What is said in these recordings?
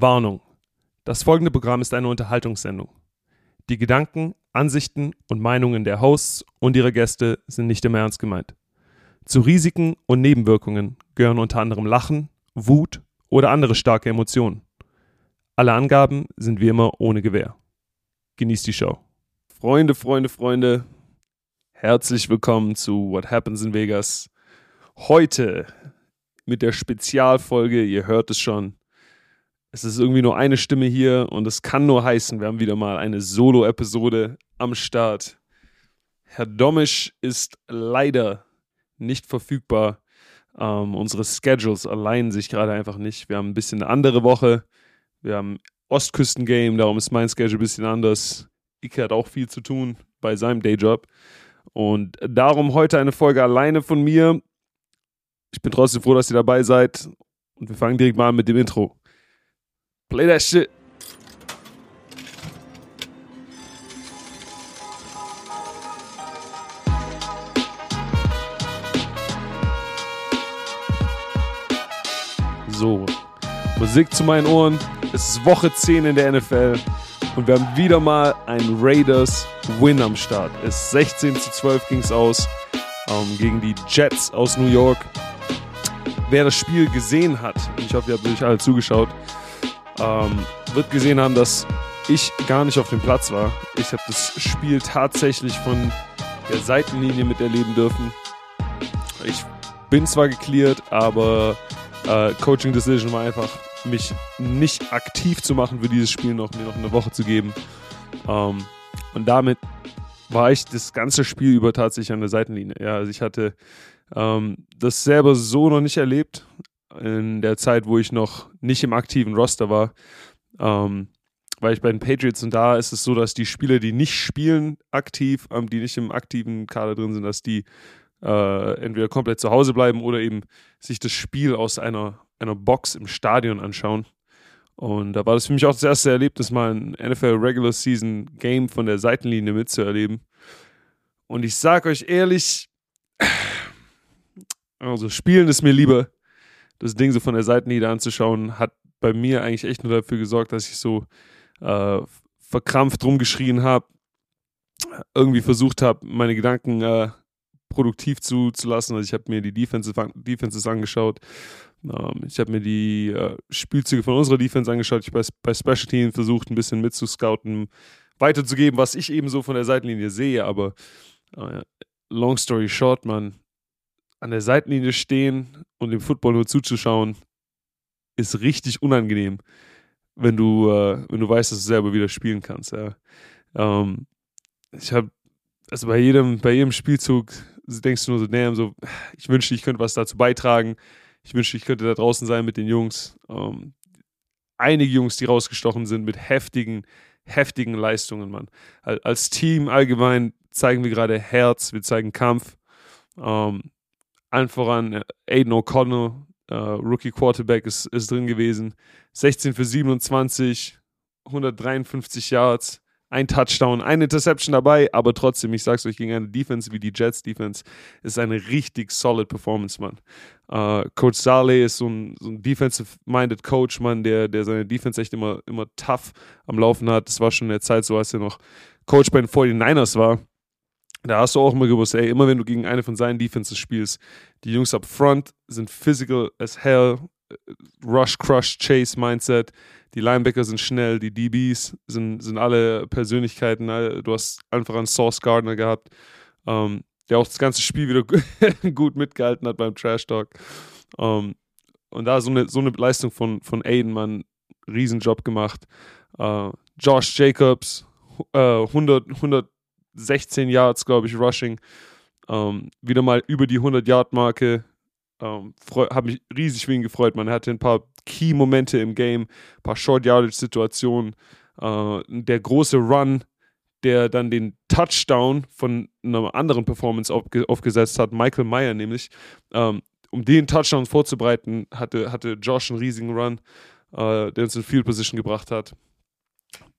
Warnung. Das folgende Programm ist eine Unterhaltungssendung. Die Gedanken, Ansichten und Meinungen der Hosts und ihrer Gäste sind nicht immer ernst gemeint. Zu Risiken und Nebenwirkungen gehören unter anderem Lachen, Wut oder andere starke Emotionen. Alle Angaben sind wie immer ohne Gewähr. Genießt die Show. Freunde, Freunde, Freunde, herzlich willkommen zu What Happens in Vegas. Heute mit der Spezialfolge, ihr hört es schon, es ist irgendwie nur eine Stimme hier und es kann nur heißen, wir haben wieder mal eine Solo-Episode am Start. Herr Domisch ist leider nicht verfügbar. Ähm, unsere Schedules alignen sich gerade einfach nicht. Wir haben ein bisschen eine andere Woche. Wir haben Ostküsten-Game, darum ist mein Schedule ein bisschen anders. Ike hat auch viel zu tun bei seinem Dayjob. Und darum heute eine Folge alleine von mir. Ich bin trotzdem froh, dass ihr dabei seid. Und wir fangen direkt mal an mit dem Intro. Play that shit. So, Musik zu meinen Ohren. Es ist Woche 10 in der NFL und wir haben wieder mal einen Raiders Win am Start. Es ist 16 zu 12 ging es aus ähm, gegen die Jets aus New York. Wer das Spiel gesehen hat, ich hoffe, ihr habt euch alle zugeschaut, ähm, wird gesehen haben, dass ich gar nicht auf dem Platz war. Ich habe das Spiel tatsächlich von der Seitenlinie miterleben dürfen. Ich bin zwar geklärt, aber äh, Coaching Decision war einfach, mich nicht aktiv zu machen für dieses Spiel, noch, mir noch eine Woche zu geben. Ähm, und damit war ich das ganze Spiel über tatsächlich an der Seitenlinie. Ja, also ich hatte ähm, das selber so noch nicht erlebt in der Zeit, wo ich noch nicht im aktiven Roster war. Ähm, weil ich bei den Patriots und da ist es so, dass die Spieler, die nicht spielen aktiv, ähm, die nicht im aktiven Kader drin sind, dass die äh, entweder komplett zu Hause bleiben oder eben sich das Spiel aus einer, einer Box im Stadion anschauen. Und da war das für mich auch das erste Erlebnis, mal ein NFL Regular Season Game von der Seitenlinie mitzuerleben. Und ich sag euch ehrlich, also spielen ist mir lieber, das Ding so von der Seitenlinie anzuschauen, hat bei mir eigentlich echt nur dafür gesorgt, dass ich so äh, verkrampft rumgeschrien habe, irgendwie versucht habe, meine Gedanken äh, produktiv zu, zu lassen. Also ich habe mir die Defenses, Defenses angeschaut. Ähm, ich habe mir die äh, Spielzüge von unserer Defense angeschaut. Ich habe bei, bei Special Team versucht, ein bisschen mitzuscouten, weiterzugeben, was ich eben so von der Seitenlinie sehe. Aber äh, long story short, man, an der Seitenlinie stehen und dem Football nur zuzuschauen, ist richtig unangenehm, wenn du, äh, wenn du weißt, dass du selber wieder spielen kannst. Ja. Ähm, ich habe, also bei jedem, bei jedem Spielzug denkst du nur so, damn, so, ich wünschte, ich könnte was dazu beitragen. Ich wünschte, ich könnte da draußen sein mit den Jungs. Ähm, einige Jungs, die rausgestochen sind mit heftigen, heftigen Leistungen, Mann. Als Team allgemein zeigen wir gerade Herz, wir zeigen Kampf. Ähm, allen voran äh, Aiden O'Connell, äh, Rookie Quarterback, ist, ist drin gewesen. 16 für 27, 153 Yards, ein Touchdown, eine Interception dabei, aber trotzdem, ich sag's euch, gegen eine Defense wie die Jets Defense ist eine richtig solid Performance, Mann. Uh, Coach Saleh ist so ein, so ein defensive-minded Coach, Mann, der, der seine Defense echt immer, immer tough am Laufen hat. Das war schon in der Zeit so, als er noch Coach bei den 49ers war. Da hast du auch immer gewusst, ey, immer wenn du gegen eine von seinen Defenses spielst, die Jungs up front sind physical as hell, Rush, Crush, Chase Mindset. Die Linebacker sind schnell, die DBs sind, sind alle Persönlichkeiten. Du hast einfach einen Source Gardner gehabt, ähm, der auch das ganze Spiel wieder gut mitgehalten hat beim Trash Talk. Ähm, und da so eine, so eine Leistung von, von Aiden, man, Riesenjob gemacht. Äh, Josh Jacobs, äh, 100, 100 16 Yards, glaube ich, Rushing. Ähm, wieder mal über die 100-Yard-Marke. Ähm, Habe mich riesig für ihn gefreut. Man hatte ein paar Key-Momente im Game, ein paar Short-Yardage-Situationen. Äh, der große Run, der dann den Touchdown von einer anderen Performance aufge aufgesetzt hat, Michael Meyer nämlich. Ähm, um den Touchdown vorzubereiten, hatte, hatte Josh einen riesigen Run, äh, der uns in Field Position gebracht hat.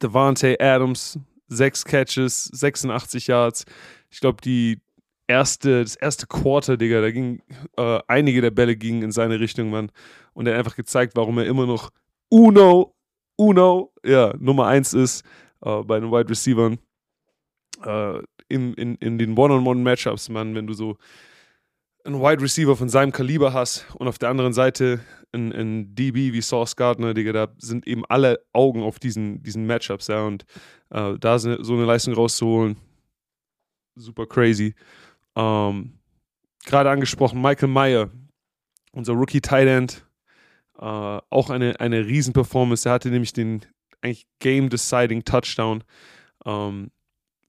Devante Adams, sechs Catches, 86 Yards. Ich glaube, die erste, das erste Quarter, Digga, da ging äh, einige der Bälle gingen in seine Richtung, Mann. Und er hat einfach gezeigt, warum er immer noch Uno Uno, ja, Nummer eins ist äh, bei den Wide Receivers äh, in, in, in den One-on-One-Matchups, man, wenn du so einen Wide Receiver von seinem Kaliber hast und auf der anderen Seite ein, DB wie Sauce Gardner, Digga, da sind eben alle Augen auf diesen, diesen Matchups, ja, und äh, da so eine Leistung rauszuholen, super crazy. Ähm, Gerade angesprochen, Michael Meyer, unser Rookie Tight End, äh, auch eine, eine Riesen-Performance. Er hatte nämlich den eigentlich Game-Deciding Touchdown. Ähm,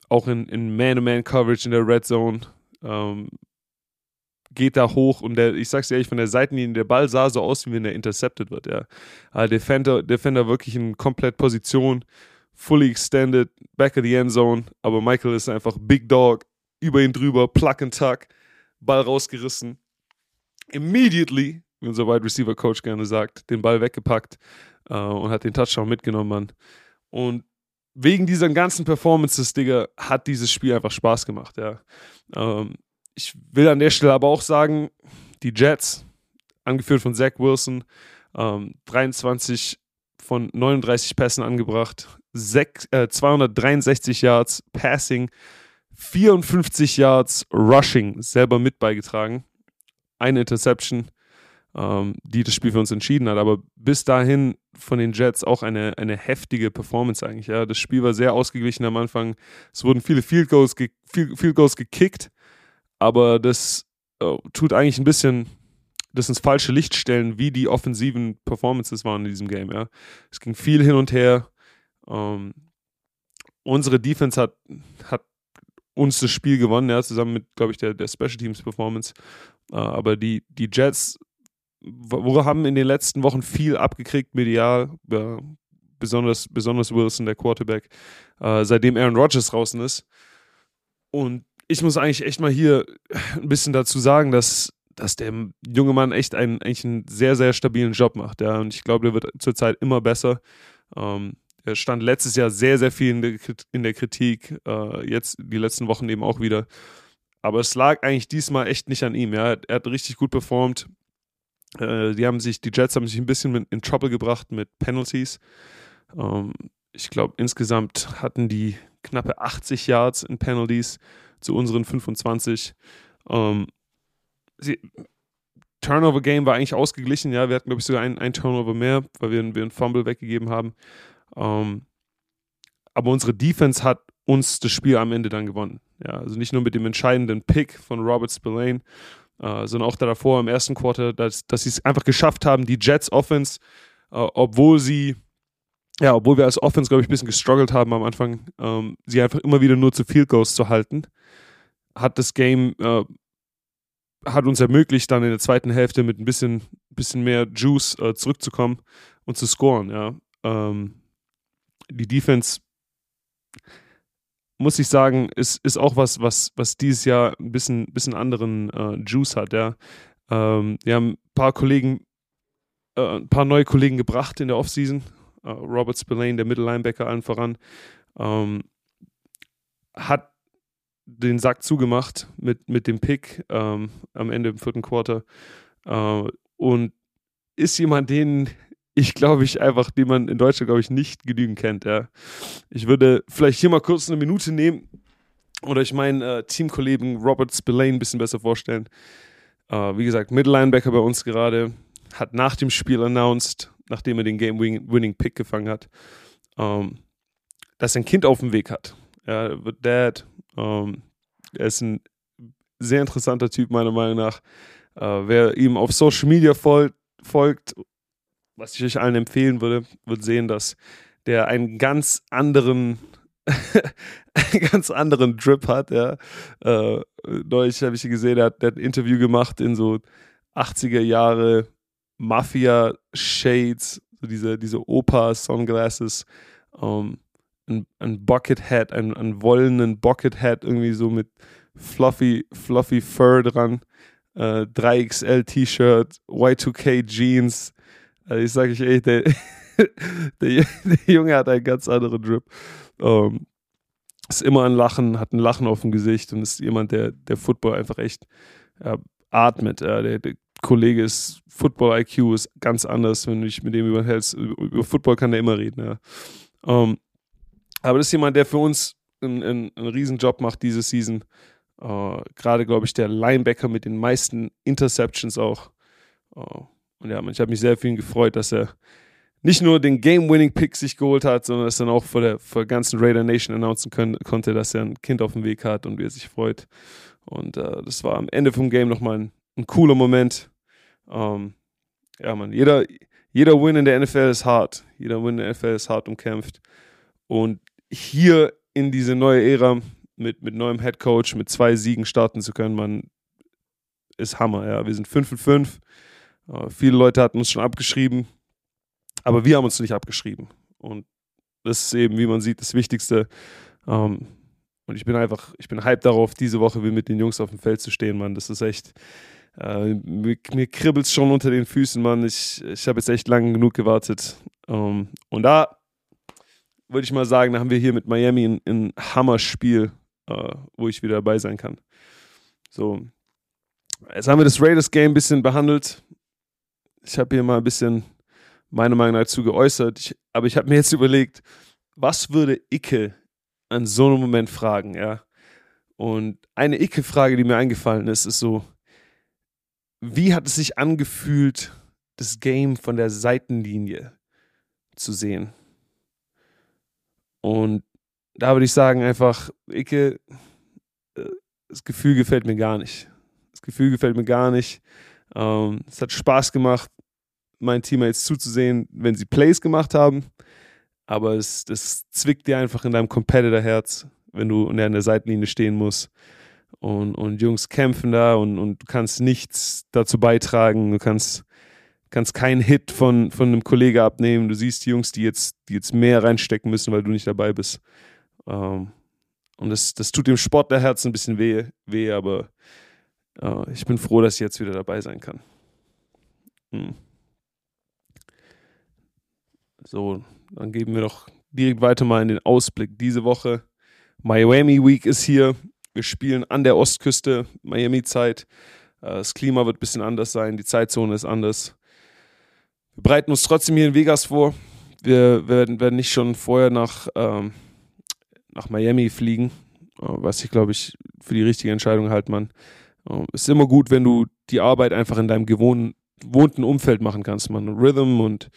auch in, in Man-to-Man-Coverage in der Red Zone. Ähm, geht da hoch und der, ich sag's dir ehrlich, von der Seitenlinie, der Ball sah so aus, wie wenn er intercepted wird, ja. Also Defender, Defender wirklich in komplett Position, fully extended, back of the end zone, aber Michael ist einfach Big Dog, über ihn drüber, Plug and Tuck, Ball rausgerissen. Immediately, wie unser Wide Receiver Coach gerne sagt, den Ball weggepackt äh, und hat den Touchdown mitgenommen, Mann. Und wegen dieser ganzen Performances, Digga, hat dieses Spiel einfach Spaß gemacht, ja. Ähm, ich will an der Stelle aber auch sagen, die Jets, angeführt von Zach Wilson, ähm, 23 von 39 Pässen angebracht, 6, äh, 263 Yards Passing, 54 Yards Rushing selber mit beigetragen. Eine Interception, ähm, die das Spiel für uns entschieden hat. Aber bis dahin von den Jets auch eine, eine heftige Performance eigentlich. Ja. Das Spiel war sehr ausgeglichen am Anfang. Es wurden viele Field Goals, ge Field, Goals gekickt, aber das äh, tut eigentlich ein bisschen das ins falsche Licht stellen, wie die offensiven Performances waren in diesem Game. Ja. Es ging viel hin und her. Ähm, unsere Defense hat, hat uns das Spiel gewonnen, ja, zusammen mit, glaube ich, der, der Special Teams Performance. Äh, aber die, die Jets wir haben in den letzten Wochen viel abgekriegt, medial, ja, besonders, besonders Wilson, der Quarterback, äh, seitdem Aaron Rodgers draußen ist. Und ich muss eigentlich echt mal hier ein bisschen dazu sagen, dass, dass der junge Mann echt einen, eigentlich einen sehr, sehr stabilen Job macht. Ja. Und ich glaube, der wird zurzeit immer besser. Ähm, er stand letztes Jahr sehr, sehr viel in der, in der Kritik, äh, jetzt die letzten Wochen eben auch wieder. Aber es lag eigentlich diesmal echt nicht an ihm. Ja. Er hat richtig gut performt. Äh, die haben sich, die Jets haben sich ein bisschen mit, in Trouble gebracht mit Penalties. Ähm, ich glaube, insgesamt hatten die knappe 80 Yards in Penalties zu unseren 25. Ähm, sie, Turnover Game war eigentlich ausgeglichen, ja. Wir hatten, glaube ich, sogar ein, ein Turnover mehr, weil wir, wir einen Fumble weggegeben haben. Ähm, aber unsere Defense hat uns das Spiel am Ende dann gewonnen. Ja, also nicht nur mit dem entscheidenden Pick von Robert Spillane, äh, sondern auch davor im ersten Quarter, dass, dass sie es einfach geschafft haben, die Jets Offense, äh, obwohl sie, ja, obwohl wir als Offense, glaube ich, ein bisschen gestruggelt haben am Anfang, ähm, sie einfach immer wieder nur zu Field Goals zu halten, hat das Game, äh, hat uns ermöglicht, dann in der zweiten Hälfte mit ein bisschen, bisschen mehr Juice äh, zurückzukommen und zu scoren, ja. Ähm, die Defense muss ich sagen, ist, ist auch was, was, was dieses Jahr ein bisschen, bisschen anderen äh, Juice hat, ja. Ähm, wir haben ein paar Kollegen, äh, ein paar neue Kollegen gebracht in der Offseason. Äh, Robert Spillane, der Mittellinebacker, allen voran, ähm, hat den Sack zugemacht mit, mit dem Pick ähm, am Ende im vierten Quarter. Äh, und ist jemand, den ich glaube ich einfach, den man in Deutschland, glaube ich, nicht genügend kennt. Ja. Ich würde vielleicht hier mal kurz eine Minute nehmen oder ich meinen äh, Teamkollegen Robert Spillane ein bisschen besser vorstellen. Äh, wie gesagt, Mittellinebacker bei uns gerade, hat nach dem Spiel announced, nachdem er den Game-Winning-Pick gefangen hat, ähm, dass er ein Kind auf dem Weg hat. Er wird Dad. Ähm, er ist ein sehr interessanter Typ, meiner Meinung nach. Äh, wer ihm auf Social Media folgt, folgt was ich euch allen empfehlen würde, wird sehen, dass der einen ganz anderen, einen ganz anderen Drip hat. Ja. Äh, neulich habe ich gesehen, der hat, der hat ein Interview gemacht in so 80er Jahre Mafia-Shades, diese, diese Opa-Sunglasses, ähm, ein, ein Bucket Hat, ein, ein wollenen Bucket Hat, irgendwie so mit fluffy, fluffy Fur dran, äh, 3XL T-Shirt, Y2K Jeans, also ich sage euch echt, der, der, Junge hat einen ganz anderen Drip. Ähm, ist immer ein Lachen, hat ein Lachen auf dem Gesicht und ist jemand, der, der Football einfach echt ja, atmet. Ja, der, der, Kollege ist, Football-IQ ist ganz anders, wenn du dich mit dem überhältst. Über Football kann der immer reden, ja. Ähm, aber das ist jemand, der für uns einen, einen, einen Riesenjob macht diese Season. Uh, Gerade, glaube ich, der Linebacker mit den meisten Interceptions auch. Uh, und ja, ich habe mich sehr für ihn gefreut, dass er nicht nur den Game-Winning-Pick sich geholt hat, sondern es dann auch vor der, vor der ganzen Raider Nation announcen können, konnte, dass er ein Kind auf dem Weg hat und wie er sich freut. Und uh, das war am Ende vom Game nochmal ein, ein cooler Moment. Ähm, ja, man, jeder, jeder Win in der NFL ist hart. Jeder Win in der NFL ist hart umkämpft. Und hier in diese neue Ära mit, mit neuem Head Coach, mit zwei Siegen starten zu können, man ist Hammer. Ja. Wir sind 5 und 5. Uh, viele Leute hatten uns schon abgeschrieben, aber wir haben uns nicht abgeschrieben. Und das ist eben, wie man sieht, das Wichtigste. Ähm, und ich bin einfach, ich bin hyped darauf, diese Woche wieder mit den Jungs auf dem Feld zu stehen, Mann. Das ist echt, äh, mir, mir kribbelt es schon unter den Füßen, Mann. Ich, ich habe jetzt echt lange genug gewartet. Ähm, und da würde ich mal sagen, da haben wir hier mit Miami ein, ein Hammerspiel, äh, wo ich wieder dabei sein kann. So, jetzt haben wir das Raiders-Game ein bisschen behandelt. Ich habe hier mal ein bisschen meine Meinung dazu geäußert. Ich, aber ich habe mir jetzt überlegt, was würde Icke an so einem Moment fragen, ja? Und eine Icke-Frage, die mir eingefallen ist, ist so, wie hat es sich angefühlt, das Game von der Seitenlinie zu sehen? Und da würde ich sagen, einfach, Icke, äh, das Gefühl gefällt mir gar nicht. Das Gefühl gefällt mir gar nicht. Ähm, es hat Spaß gemacht, meinen Teammates zuzusehen, wenn sie Plays gemacht haben. Aber es, das zwickt dir einfach in deinem Competitor-Herz, wenn du an der Seitenlinie stehen musst. Und, und Jungs kämpfen da und, und du kannst nichts dazu beitragen. Du kannst kannst keinen Hit von, von einem Kollegen abnehmen. Du siehst die Jungs, die jetzt, die jetzt mehr reinstecken müssen, weil du nicht dabei bist. Ähm, und das, das tut dem Sport der Herzen ein bisschen weh, weh aber äh, ich bin froh, dass ich jetzt wieder dabei sein kann. Hm. So, dann geben wir doch direkt weiter mal in den Ausblick. Diese Woche Miami Week ist hier. Wir spielen an der Ostküste, Miami-Zeit. Äh, das Klima wird ein bisschen anders sein, die Zeitzone ist anders. Wir bereiten uns trotzdem hier in Vegas vor. Wir werden, werden nicht schon vorher nach, ähm, nach Miami fliegen, äh, was ich glaube ich für die richtige Entscheidung halt, man. Äh, ist immer gut, wenn du die Arbeit einfach in deinem gewohnten Umfeld machen kannst, man. Rhythm und,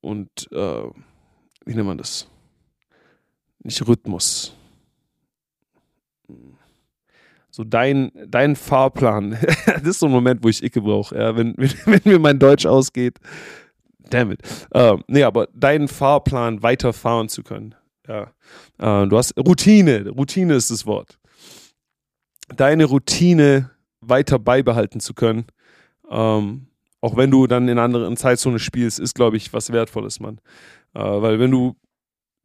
und äh, wie nennt man das? Nicht Rhythmus so dein, dein Fahrplan. das ist so ein Moment, wo ich Icke brauche, ja, wenn, wenn, wenn, mir mein Deutsch ausgeht. Damn it. Uh, nee, aber deinen Fahrplan weiterfahren zu können. Ja. Uh, du hast Routine. Routine ist das Wort. Deine Routine weiter beibehalten zu können. Um, ähm, auch wenn du dann in anderen Zeitzonen spielst, ist, glaube ich, was Wertvolles, Mann. Uh, weil wenn du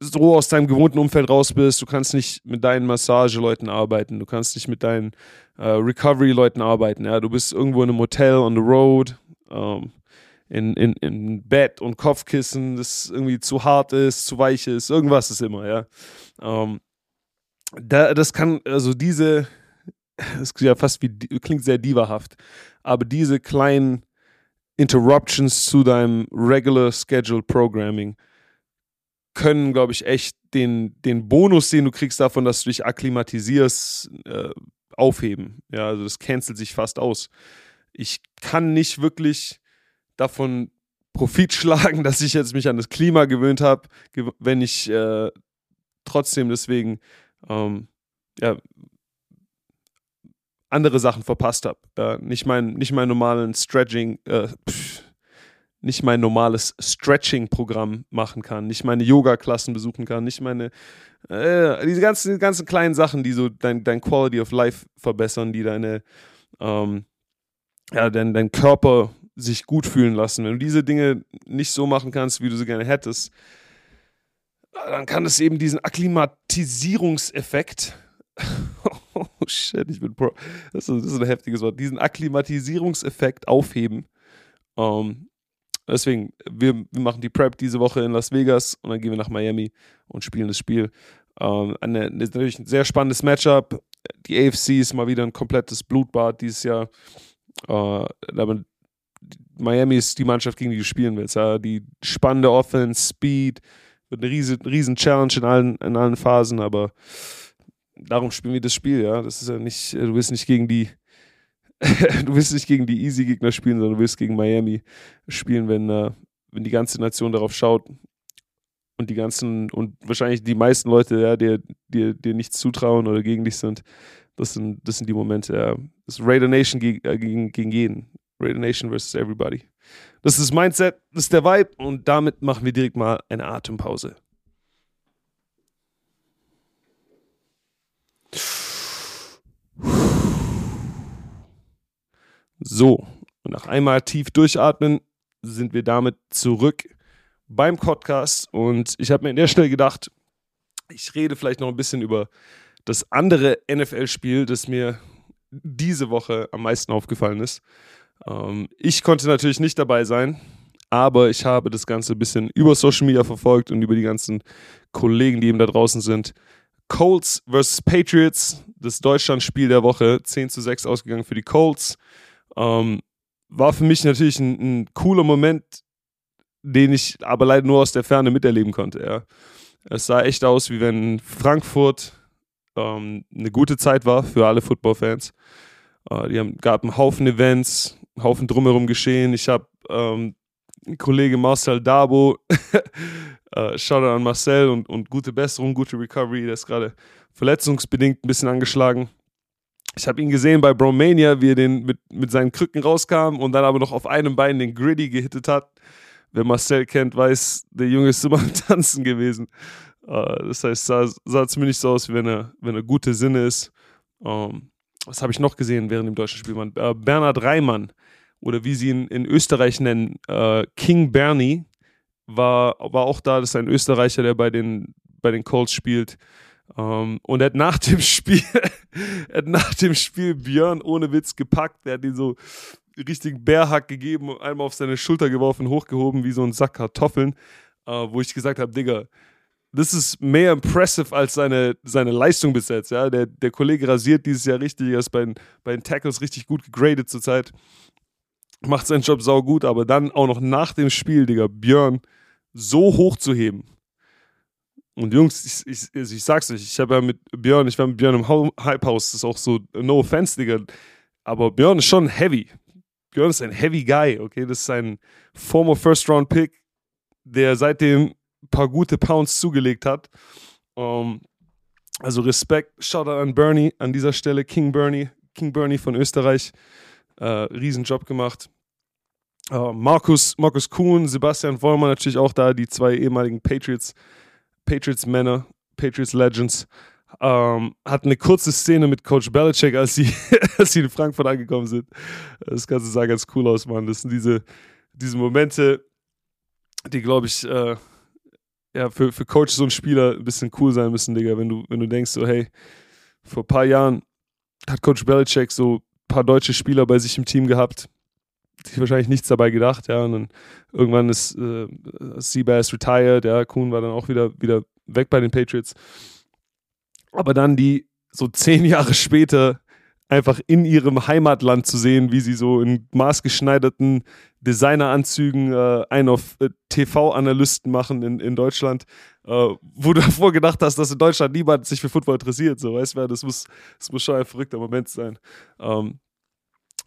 so aus deinem gewohnten Umfeld raus bist. Du kannst nicht mit deinen Massageleuten arbeiten. Du kannst nicht mit deinen äh, Recovery-Leuten arbeiten. Ja? Du bist irgendwo in einem Hotel on the road, ähm, in, in, in Bett und Kopfkissen, das irgendwie zu hart ist, zu weich ist. Irgendwas ist immer, ja. Ähm, da, das kann, also diese, das ja fast wie, klingt sehr divahaft, aber diese kleinen Interruptions zu deinem regular schedule Programming, können, glaube ich, echt den, den Bonus, den du kriegst davon, dass du dich akklimatisierst, äh, aufheben. Ja, also das cancelt sich fast aus. Ich kann nicht wirklich davon Profit schlagen, dass ich jetzt mich an das Klima gewöhnt habe, wenn ich äh, trotzdem deswegen ähm, ja, andere Sachen verpasst habe. Ja, nicht, mein, nicht meinen normalen Stretching, äh, pff, nicht mein normales Stretching-Programm machen kann, nicht meine Yoga-Klassen besuchen kann, nicht meine, äh, diese ganzen, ganzen kleinen Sachen, die so dein, dein Quality of Life verbessern, die deine, ähm, ja, dein, dein Körper sich gut fühlen lassen. Wenn du diese Dinge nicht so machen kannst, wie du sie gerne hättest, dann kann es eben diesen Akklimatisierungseffekt, oh shit, ich bin pro, das ist, das ist ein heftiges Wort, diesen Akklimatisierungseffekt aufheben. Ähm, Deswegen, wir, wir, machen die Prep diese Woche in Las Vegas und dann gehen wir nach Miami und spielen das Spiel. Ähm, eine, natürlich ein sehr spannendes Matchup. Die AFC ist mal wieder ein komplettes Blutbad dieses Jahr. Äh, Miami ist die Mannschaft, gegen die du spielen willst. Ja? Die spannende Offense, Speed, wird eine riesen, riesen Challenge in allen, in allen Phasen, aber darum spielen wir das Spiel, ja. Das ist ja nicht, du willst nicht gegen die, du willst nicht gegen die easy Gegner spielen, sondern du willst gegen Miami spielen, wenn, uh, wenn die ganze Nation darauf schaut und die ganzen und wahrscheinlich die meisten Leute, ja, dir, dir, dir nichts zutrauen oder gegen dich sind. Das sind, das sind die Momente, ja. Das ist Raider Nation gegen, äh, gegen, gegen jeden. Raider Nation versus everybody. Das ist das Mindset, das ist der Vibe und damit machen wir direkt mal eine Atempause. So, und nach einmal tief durchatmen sind wir damit zurück beim Podcast und ich habe mir in der Stelle gedacht, ich rede vielleicht noch ein bisschen über das andere NFL-Spiel, das mir diese Woche am meisten aufgefallen ist. Ähm, ich konnte natürlich nicht dabei sein, aber ich habe das Ganze ein bisschen über Social Media verfolgt und über die ganzen Kollegen, die eben da draußen sind. Colts vs. Patriots, das Deutschlandspiel der Woche, 10 zu 6 ausgegangen für die Colts. Ähm, war für mich natürlich ein, ein, cooler Moment, den ich aber leider nur aus der Ferne miterleben konnte. Ja. Es sah echt aus, wie wenn Frankfurt ähm, eine gute Zeit war für alle Football-Fans. Äh, die haben, gab einen Haufen Events, einen Haufen drumherum geschehen. Ich habe ähm, Kollege Marcel Dabo, äh, Shoutout an Marcel und, und gute Besserung, gute Recovery. Der ist gerade verletzungsbedingt ein bisschen angeschlagen. Ich habe ihn gesehen bei Bromania, wie er den mit, mit seinen Krücken rauskam und dann aber noch auf einem Bein den Gritty gehittet hat. Wer Marcel kennt, weiß, der Junge ist immer am Tanzen gewesen. Uh, das heißt, sah, sah zumindest so aus, wie wenn er, wenn er gute Sinne ist. Ähm, was habe ich noch gesehen während dem deutschen Spiel? Uh, Bernhard Reimann, oder wie sie ihn in Österreich nennen, uh, King Bernie, war, war auch da. Das ist ein Österreicher, der bei den, bei den Colts spielt. Um, ähm, und er hat nach dem Spiel, hat nach dem Spiel Björn ohne Witz gepackt. Er hat ihn so richtigen Bärhack gegeben, einmal auf seine Schulter geworfen, hochgehoben wie so ein Sack Kartoffeln, uh, wo ich gesagt habe, Digga, das ist mehr impressive als seine, seine Leistung bis jetzt. Ja? Der, der Kollege rasiert dieses Jahr richtig, er ist bei den, bei den Tackles richtig gut gegradet zurzeit. Macht seinen Job sau gut, aber dann auch noch nach dem Spiel, Digga, Björn so hoch zu heben. Und Jungs, ich, ich, also ich sag's euch, ich habe ja mit Björn, ich war mit Björn im Hype House, das ist auch so, no offense, Digga. Aber Björn ist schon heavy. Björn ist ein heavy Guy, okay? Das ist ein former First Round Pick, der seitdem ein paar gute Pounds zugelegt hat. Um, ähm, also Respekt, Shoutout an Bernie an dieser Stelle, King Bernie, King Bernie von Österreich. Uh, Riesenjob gemacht. Uh, Markus, Markus Kuhn, Sebastian Vollmer natürlich auch da, die zwei ehemaligen Patriots, Patriots Männer, Patriots Legends. Ähm, hat eine kurze Szene mit Coach Belichick, als sie, als sie in Frankfurt angekommen sind. Das Ganze sah ganz cool aus, Mann. Das sind diese, diese Momente, die, glaube ich, äh, ja, für, für Coaches und Spieler ein bisschen cool sein müssen, Digga. Wenn du, wenn du denkst, so, hey, vor ein paar Jahren hat Coach Belichick so ein paar deutsche Spieler bei sich im Team gehabt, sich wahrscheinlich nichts dabei gedacht, ja. Und dann irgendwann ist äh, Seabass retired, ja, Kuhn war dann auch wieder, wieder weg bei den Patriots. Aber dann die so zehn Jahre später einfach in ihrem Heimatland zu sehen, wie sie so in maßgeschneiderten Designeranzügen äh, einen auf äh, TV-Analysten machen in, in Deutschland, äh, wo du davor gedacht hast, dass in Deutschland niemand sich für Football interessiert. So, weißt du, das muss, das muss schon ein verrückter Moment sein. Ähm,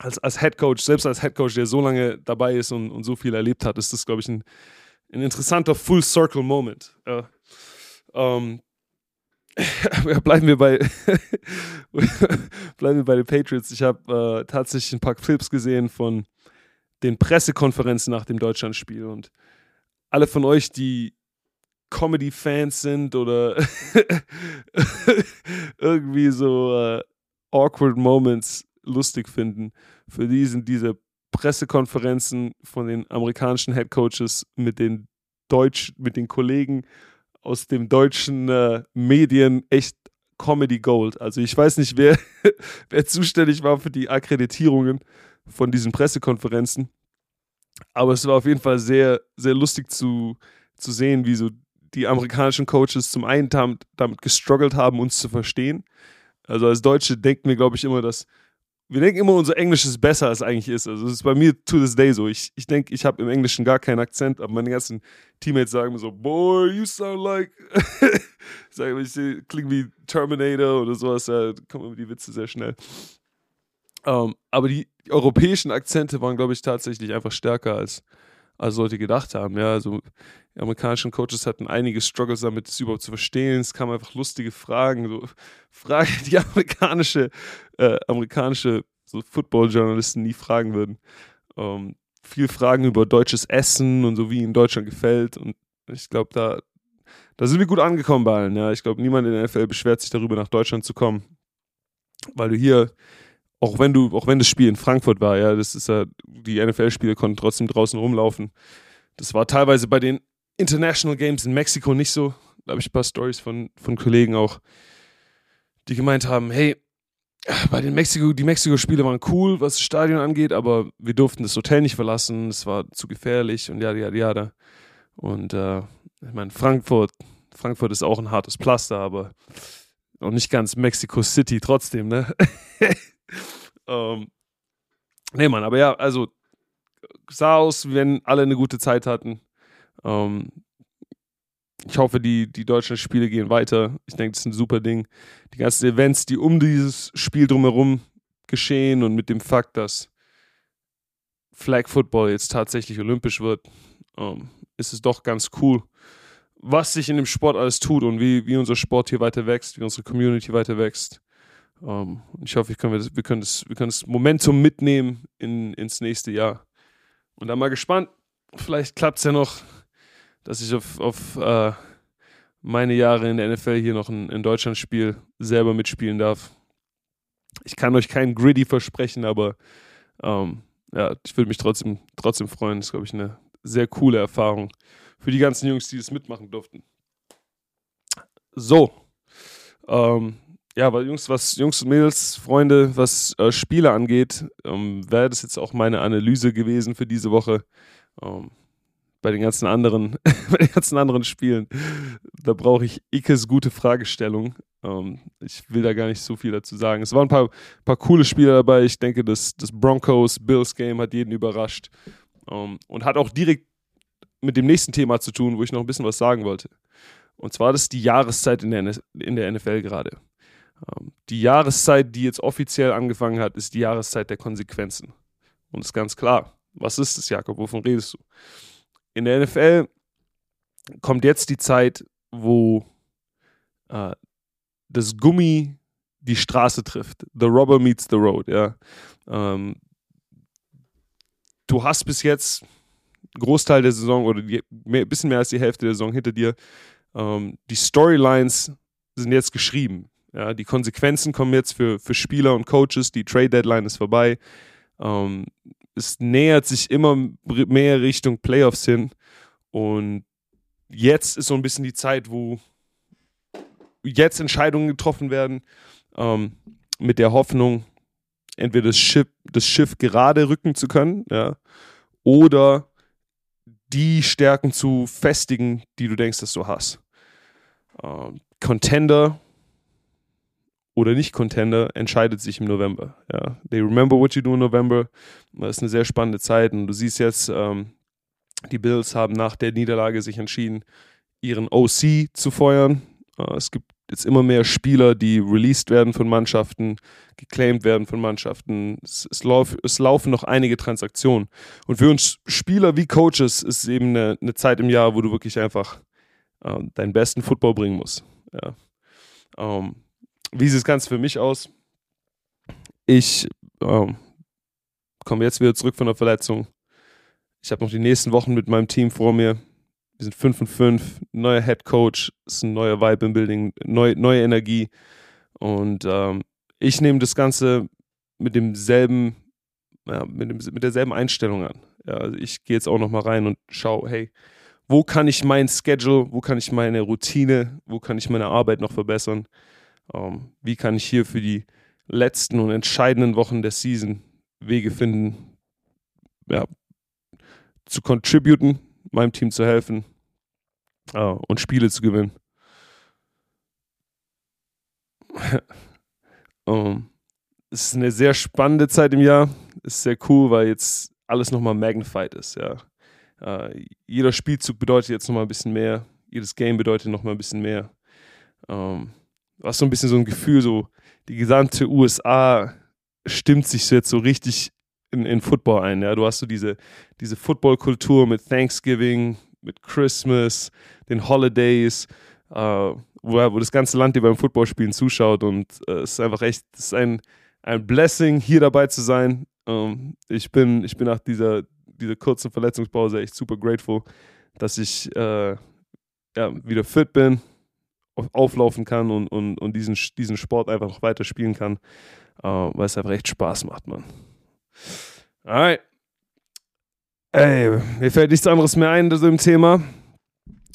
als, als Head Coach, selbst als Head Coach, der so lange dabei ist und, und so viel erlebt hat, ist das, glaube ich, ein, ein interessanter Full-Circle-Moment. Ähm, bleiben wir bei bleiben wir bei den Patriots. Ich habe äh, tatsächlich ein paar Clips gesehen von den Pressekonferenzen nach dem Deutschlandspiel und alle von euch, die Comedy-Fans sind oder irgendwie so äh, awkward Moments lustig finden, für die sind diese Pressekonferenzen von den amerikanischen Headcoaches mit den Deutsch, mit den Kollegen aus den deutschen äh, Medien echt Comedy Gold. Also ich weiß nicht, wer, wer zuständig war für die Akkreditierungen von diesen Pressekonferenzen. Aber es war auf jeden Fall sehr, sehr lustig zu, zu sehen, wie so die amerikanischen Coaches zum einen damit, damit gestruggelt haben, uns zu verstehen. Also als Deutsche denken wir, glaube ich, immer, dass wir denken immer, unser Englisch ist besser, als eigentlich ist. Also es ist bei mir to this day so. Ich, ich denke, ich habe im Englischen gar keinen Akzent, aber meine ganzen Teammates sagen mir so, boy, you sound like, sagen ich klinge wie Terminator oder sowas, da kommen immer die Witze sehr schnell. Um, ähm, aber die, europäischen Akzente waren, glaube ich, tatsächlich einfach stärker als, als Leute gedacht haben. Ja, also die amerikanischen Coaches hatten einige Struggles damit, es überhaupt zu verstehen. Es kamen einfach lustige Fragen, so Fragen, die amerikanische, äh, amerikanische so Football-Journalisten nie fragen würden. Ähm, viel Fragen über deutsches Essen und so, wie in Deutschland gefällt. Und ich glaube, da, da sind wir gut angekommen bei allen. Ja. Ich glaube, niemand in der NFL beschwert sich darüber, nach Deutschland zu kommen. Weil du hier, auch wenn du, auch wenn das Spiel in Frankfurt war, ja, das ist ja, die NFL-Spiele konnten trotzdem draußen rumlaufen. Das war teilweise bei den International Games in Mexiko nicht so. Da habe ich ein paar Stories von, von Kollegen auch, die gemeint haben, hey, bei den Mexiko, die Mexiko-Spiele waren cool, was das Stadion angeht, aber wir durften das Hotel nicht verlassen, es war zu gefährlich und ja, ja, ja. Und äh, ich meine, Frankfurt, Frankfurt ist auch ein hartes Pflaster, aber auch nicht ganz Mexico City trotzdem, ne? ähm, nee, Mann, aber ja, also sah aus, wenn alle eine gute Zeit hatten. Ähm, ich hoffe, die, die deutschen Spiele gehen weiter. Ich denke, das ist ein super Ding. Die ganzen Events, die um dieses Spiel drumherum geschehen und mit dem Fakt, dass Flag Football jetzt tatsächlich olympisch wird, ähm, ist es doch ganz cool, was sich in dem Sport alles tut und wie, wie unser Sport hier weiter wächst, wie unsere Community weiter wächst. Ähm, ich hoffe, wir können, das, wir, können das, wir können das Momentum mitnehmen in, ins nächste Jahr. Und dann mal gespannt, vielleicht klappt es ja noch dass ich auf, auf äh, meine Jahre in der NFL hier noch ein, in Deutschland Spiel selber mitspielen darf. Ich kann euch keinen Gritty versprechen, aber ähm, ja, ich würde mich trotzdem, trotzdem freuen. Das ist, glaube ich, eine sehr coole Erfahrung für die ganzen Jungs, die das mitmachen durften. So. Ähm, ja, weil Jungs, was Jungs und Mädels, Freunde, was äh, Spiele angeht, ähm, wäre das jetzt auch meine Analyse gewesen für diese Woche. Ähm, bei den ganzen anderen, bei den ganzen anderen Spielen. Da brauche ich Ikes gute Fragestellung. Ähm, ich will da gar nicht so viel dazu sagen. Es waren ein paar, paar coole Spiele dabei. Ich denke, das, das Broncos-Bills-Game hat jeden überrascht. Ähm, und hat auch direkt mit dem nächsten Thema zu tun, wo ich noch ein bisschen was sagen wollte. Und zwar das ist die Jahreszeit in der, in der NFL gerade. Ähm, die Jahreszeit, die jetzt offiziell angefangen hat, ist die Jahreszeit der Konsequenzen. Und ist ganz klar. Was ist das, Jakob? Wovon redest du? in der NFL kommt jetzt die Zeit, wo äh, das Gummi die Straße trifft. The rubber meets the road, ja. Ähm, du hast bis jetzt einen Großteil der Saison oder ein bisschen mehr als die Hälfte der Saison hinter dir. Ähm, die Storylines sind jetzt geschrieben. Ja, die Konsequenzen kommen jetzt für, für Spieler und Coaches. Die Trade Deadline ist vorbei. Ähm, es nähert sich immer mehr Richtung Playoffs hin. Und jetzt ist so ein bisschen die Zeit, wo jetzt Entscheidungen getroffen werden, ähm, mit der Hoffnung, entweder das Schiff, das Schiff gerade rücken zu können, ja, oder die Stärken zu festigen, die du denkst, dass du hast. Ähm, Contender oder nicht Contender entscheidet sich im November. Ja. They remember what you do in November. Das ist eine sehr spannende Zeit und du siehst jetzt, ähm, die Bills haben nach der Niederlage sich entschieden, ihren OC zu feuern. Äh, es gibt jetzt immer mehr Spieler, die released werden von Mannschaften, geclaimed werden von Mannschaften. Es, es, lauf, es laufen noch einige Transaktionen. Und für uns Spieler wie Coaches ist es eben eine, eine Zeit im Jahr, wo du wirklich einfach äh, deinen besten Football bringen musst. Ja. Ähm, wie sieht das Ganze für mich aus? Ich ähm, komme jetzt wieder zurück von der Verletzung. Ich habe noch die nächsten Wochen mit meinem Team vor mir. Wir sind 5 und 5, neuer Head Coach, ist ein neuer Vibe im Building, neu, neue Energie. Und ähm, ich nehme das Ganze mit demselben, ja, mit, dem, mit derselben Einstellung an. Ja, also ich gehe jetzt auch nochmal rein und schaue, hey, wo kann ich mein Schedule, wo kann ich meine Routine, wo kann ich meine Arbeit noch verbessern? Ähm, wie kann ich hier für die letzten und entscheidenden Wochen der Season Wege finden, ja, zu contributen, meinem Team zu helfen äh, und Spiele zu gewinnen. um, ähm, es ist eine sehr spannende Zeit im Jahr. Es ist sehr cool, weil jetzt alles nochmal magnified ist, ja. Äh, jeder Spielzug bedeutet jetzt nochmal ein bisschen mehr. Jedes Game bedeutet nochmal ein bisschen mehr. Ähm, du hast so ein bisschen so ein Gefühl, so die gesamte USA stimmt sich jetzt so richtig in, in Football ein. Ja? Du hast so diese, diese Football-Kultur mit Thanksgiving, mit Christmas, den Holidays, äh, wo, wo, das ganze Land dir beim Footballspielen zuschaut und äh, es ist einfach echt, es ist ein, ein Blessing, hier dabei zu sein. Ähm, ich, bin, ich bin nach dieser, dieser kurzen Verletzungspause echt super grateful, dass ich äh, ja, wieder fit bin, auflaufen kann und, und, und diesen, diesen Sport einfach noch weiter spielen kann, äh, weil es einfach echt Spaß macht, man. Alright. Ey, mir fällt nichts anderes mehr ein zu dem Thema.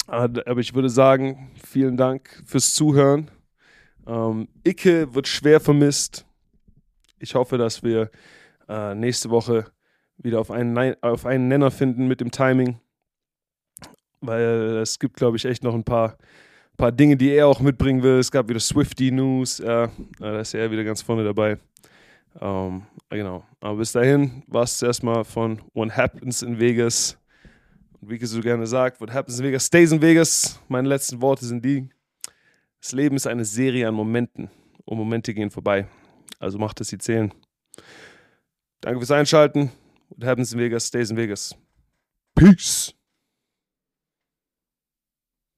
Aber ich würde sagen, vielen Dank fürs Zuhören. Ähm, Icke wird schwer vermisst. Ich hoffe, dass wir äh, nächste Woche wieder auf einen, auf einen Nenner finden mit dem Timing. Weil es gibt, glaube ich, echt noch ein paar, paar Dinge, die er auch mitbringen will. Es gab wieder Swifty News. Ja, da ist er wieder ganz vorne dabei. Ähm, genau. Aber bis dahin war es erstmal von What Happens in Vegas. Wie ich so gerne sagt, What Happens in Vegas stays in Vegas. Meine letzten Worte sind die: Das Leben ist eine Serie an Momenten und Momente gehen vorbei. Also macht es sie zählen. Danke fürs Einschalten. What Happens in Vegas stays in Vegas. Peace.